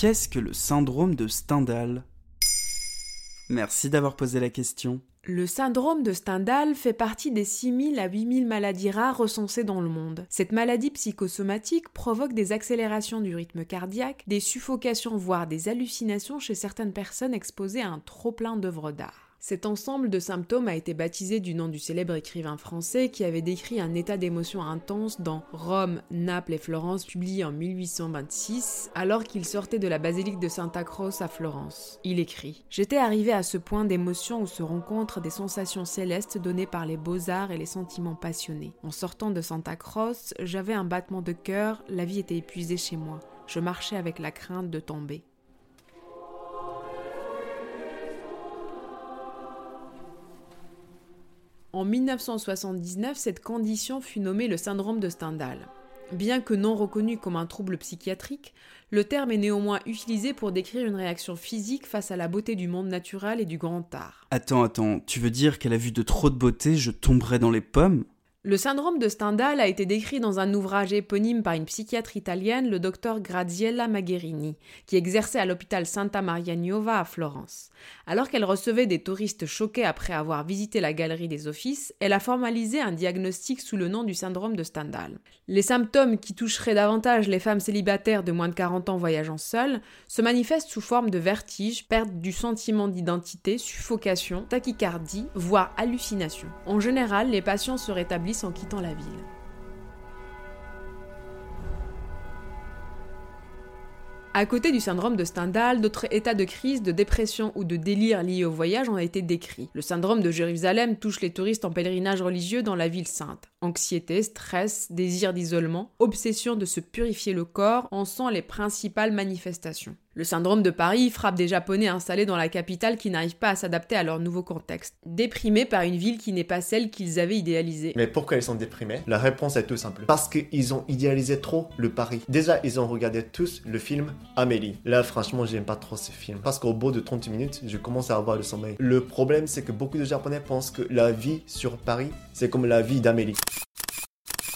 Qu'est-ce que le syndrome de Stendhal? Merci d'avoir posé la question. Le syndrome de Stendhal fait partie des 6000 à 8000 maladies rares recensées dans le monde. Cette maladie psychosomatique provoque des accélérations du rythme cardiaque, des suffocations voire des hallucinations chez certaines personnes exposées à un trop-plein d'œuvres d'art. Cet ensemble de symptômes a été baptisé du nom du célèbre écrivain français qui avait décrit un état d'émotion intense dans Rome, Naples et Florence, publié en 1826, alors qu'il sortait de la basilique de Santa Croce à Florence. Il écrit J'étais arrivé à ce point d'émotion où se rencontrent des sensations célestes données par les beaux-arts et les sentiments passionnés. En sortant de Santa Croce, j'avais un battement de cœur, la vie était épuisée chez moi. Je marchais avec la crainte de tomber. En 1979, cette condition fut nommée le syndrome de Stendhal. Bien que non reconnu comme un trouble psychiatrique, le terme est néanmoins utilisé pour décrire une réaction physique face à la beauté du monde naturel et du grand art. Attends, attends, tu veux dire qu'elle a vu de trop de beauté, je tomberai dans les pommes? Le syndrome de Stendhal a été décrit dans un ouvrage éponyme par une psychiatre italienne, le docteur Graziella Magherini, qui exerçait à l'hôpital Santa Maria Nuova à Florence. Alors qu'elle recevait des touristes choqués après avoir visité la galerie des offices, elle a formalisé un diagnostic sous le nom du syndrome de Stendhal. Les symptômes qui toucheraient davantage les femmes célibataires de moins de 40 ans voyageant seules se manifestent sous forme de vertige, perte du sentiment d'identité, suffocation, tachycardie, voire hallucination. En général, les patients se rétablissent en quittant la ville. À côté du syndrome de Stendhal, d'autres états de crise, de dépression ou de délire liés au voyage ont été décrits. Le syndrome de Jérusalem touche les touristes en pèlerinage religieux dans la ville sainte. Anxiété, stress, désir d'isolement, obsession de se purifier le corps en sont les principales manifestations. Le syndrome de Paris frappe des Japonais installés dans la capitale qui n'arrivent pas à s'adapter à leur nouveau contexte, déprimés par une ville qui n'est pas celle qu'ils avaient idéalisée. Mais pourquoi ils sont déprimés? La réponse est tout simple. Parce qu'ils ont idéalisé trop le Paris. Déjà, ils ont regardé tous le film Amélie. Là, franchement, j'aime pas trop ce film. Parce qu'au bout de 30 minutes, je commence à avoir le sommeil. Le problème, c'est que beaucoup de Japonais pensent que la vie sur Paris, c'est comme la vie d'Amélie.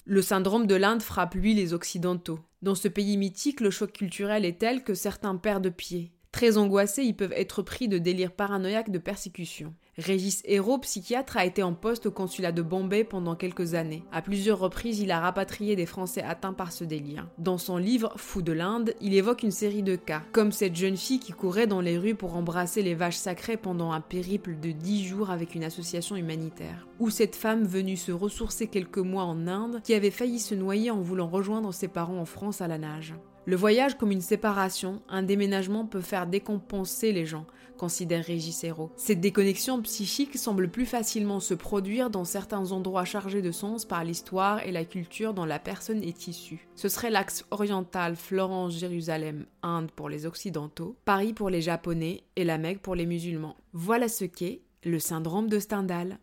Le syndrome de l'Inde frappe lui les Occidentaux. Dans ce pays mythique, le choc culturel est tel que certains perdent pied. Très angoissés, ils peuvent être pris de délires paranoïaques de persécution. Régis Hérault, psychiatre, a été en poste au consulat de Bombay pendant quelques années. À plusieurs reprises, il a rapatrié des Français atteints par ce délire. Dans son livre Fou de l'Inde, il évoque une série de cas, comme cette jeune fille qui courait dans les rues pour embrasser les vaches sacrées pendant un périple de 10 jours avec une association humanitaire, ou cette femme venue se ressourcer quelques mois en Inde qui avait failli se noyer en voulant rejoindre ses parents en France à la nage. Le voyage comme une séparation, un déménagement peut faire décompenser les gens, considère Régis. Cette déconnexion psychique semble plus facilement se produire dans certains endroits chargés de sens par l'histoire et la culture dont la personne est issue. Ce serait l'axe oriental Florence-Jérusalem, Inde pour les Occidentaux, Paris pour les Japonais et la Mecque pour les musulmans. Voilà ce qu'est le syndrome de Stendhal.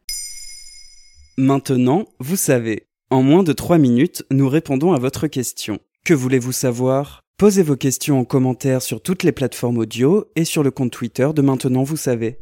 Maintenant, vous savez. En moins de 3 minutes, nous répondons à votre question. Que voulez-vous savoir? Posez vos questions en commentaire sur toutes les plateformes audio et sur le compte Twitter de Maintenant Vous savez.